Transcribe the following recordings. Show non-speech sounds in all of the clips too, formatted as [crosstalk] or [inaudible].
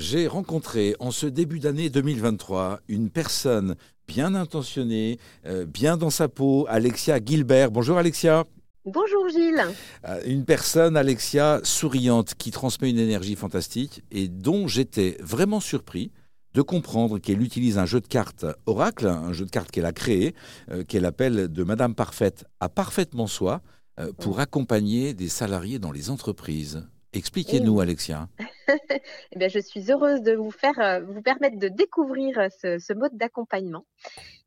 J'ai rencontré en ce début d'année 2023 une personne bien intentionnée, euh, bien dans sa peau, Alexia Gilbert. Bonjour Alexia. Bonjour Gilles. Euh, une personne, Alexia, souriante, qui transmet une énergie fantastique et dont j'étais vraiment surpris de comprendre qu'elle utilise un jeu de cartes Oracle, un jeu de cartes qu'elle a créé, euh, qu'elle appelle de Madame Parfaite à Parfaitement Soi, pour accompagner des salariés dans les entreprises. Expliquez-nous, Alexia. [laughs] eh bien, je suis heureuse de vous faire, euh, vous permettre de découvrir euh, ce, mode d'accompagnement.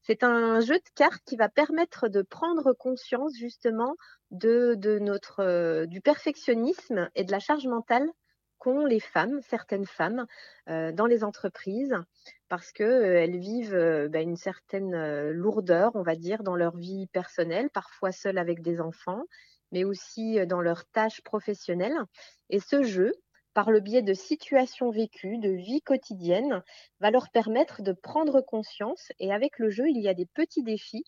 C'est un jeu de cartes qui va permettre de prendre conscience justement de, notre, euh, du perfectionnisme et de la charge mentale qu'ont les femmes, certaines femmes, dans les entreprises, parce qu'elles vivent bah, une certaine lourdeur, on va dire, dans leur vie personnelle, parfois seules avec des enfants, mais aussi dans leurs tâches professionnelles. Et ce jeu, par le biais de situations vécues, de vie quotidienne, va leur permettre de prendre conscience. Et avec le jeu, il y a des petits défis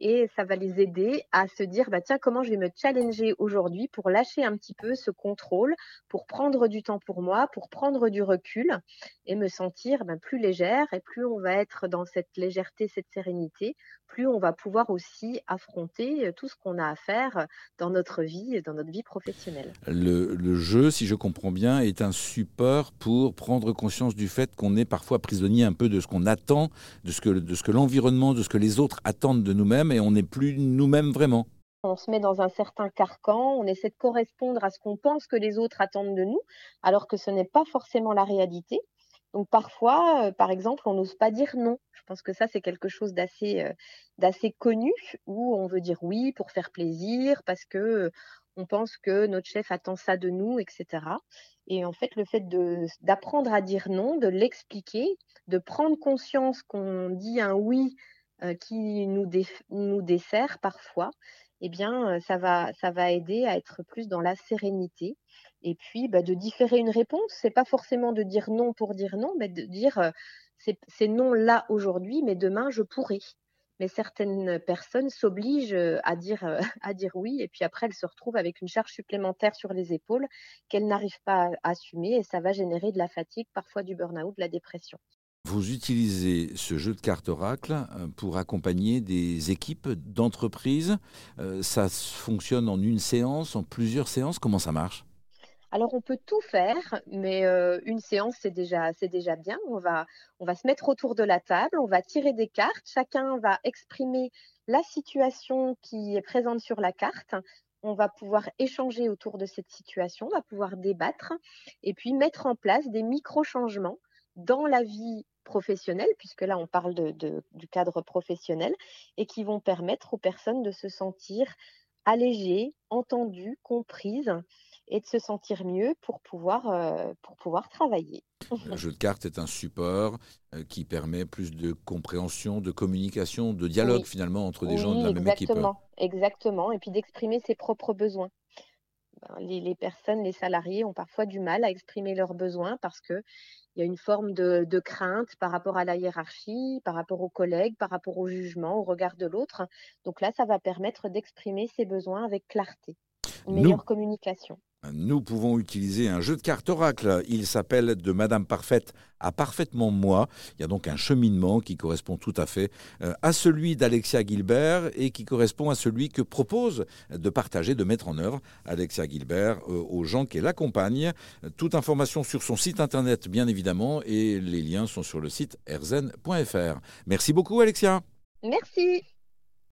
et ça va les aider à se dire bah tiens comment je vais me challenger aujourd'hui pour lâcher un petit peu ce contrôle, pour prendre du temps pour moi, pour prendre du recul et me sentir bah, plus légère et plus on va être dans cette légèreté, cette sérénité, plus on va pouvoir aussi affronter euh, tout ce qu'on a à faire dans notre vie, dans notre vie professionnelle. Le, jeu, si je comprends bien, est un support pour prendre conscience du fait qu'on est parfois prisonnier un peu de ce qu'on attend, de ce que, l'environnement, de ce que les autres attendent de nous-mêmes et on n'est plus nous-mêmes vraiment. On se met dans un certain carcan, on essaie de correspondre à ce qu'on pense que les autres attendent de nous, alors que ce n'est pas forcément la réalité. Donc parfois, euh, par exemple, on n'ose pas dire non. Je pense que ça, c'est quelque chose d'assez euh, connu, où on veut dire oui pour faire plaisir, parce que euh, on pense que notre chef attend ça de nous, etc. Et en fait, le fait d'apprendre à dire non, de l'expliquer, de prendre conscience qu'on dit un oui euh, qui nous, nous dessert parfois, eh bien, euh, ça va, ça va aider à être plus dans la sérénité. Et puis, bah, de différer une réponse, c'est pas forcément de dire non pour dire non, mais de dire euh, c'est non là aujourd'hui, mais demain je pourrai. Mais certaines personnes s'obligent à dire, [laughs] à dire oui, et puis après elles se retrouvent avec une charge supplémentaire sur les épaules qu'elles n'arrivent pas à assumer, et ça va générer de la fatigue, parfois du burn-out, de la dépression. Vous utilisez ce jeu de cartes Oracle euh, pour accompagner des équipes d'entreprises. Euh, ça fonctionne en une séance, en plusieurs séances. Comment ça marche? Alors on peut tout faire, mais euh, une séance c'est déjà c'est déjà bien. On va on va se mettre autour de la table, on va tirer des cartes, chacun va exprimer la situation qui est présente sur la carte. On va pouvoir échanger autour de cette situation, on va pouvoir débattre et puis mettre en place des micro changements dans la vie professionnelle, puisque là on parle de, du cadre professionnel, et qui vont permettre aux personnes de se sentir allégées, entendues, comprises et de se sentir mieux pour pouvoir, euh, pour pouvoir travailler. Le jeu de cartes est un support euh, qui permet plus de compréhension, de communication, de dialogue finalement entre des gens de la même équipe. Exactement, et puis d'exprimer ses propres besoins. Ben, les, personnes, les salariés ont parfois du mal à exprimer leurs besoins parce qu'il y a une forme de, crainte par rapport à la hiérarchie, par rapport aux collègues, par rapport au jugement, au regard de l'autre. Donc là, ça va permettre d'exprimer ses besoins avec clarté, une meilleure communication nous pouvons utiliser un jeu de cartes oracle. Il s'appelle De Madame Parfaite à Parfaitement Moi. Il y a donc un cheminement qui correspond tout à fait euh, à celui d'Alexia Gilbert et qui correspond à celui que propose de partager, de mettre en œuvre Alexia Gilbert euh, aux gens qui l'accompagnent. Toute information sur son site internet, bien évidemment, et les liens sont sur le site erzen.fr. Merci beaucoup, Alexia. Merci.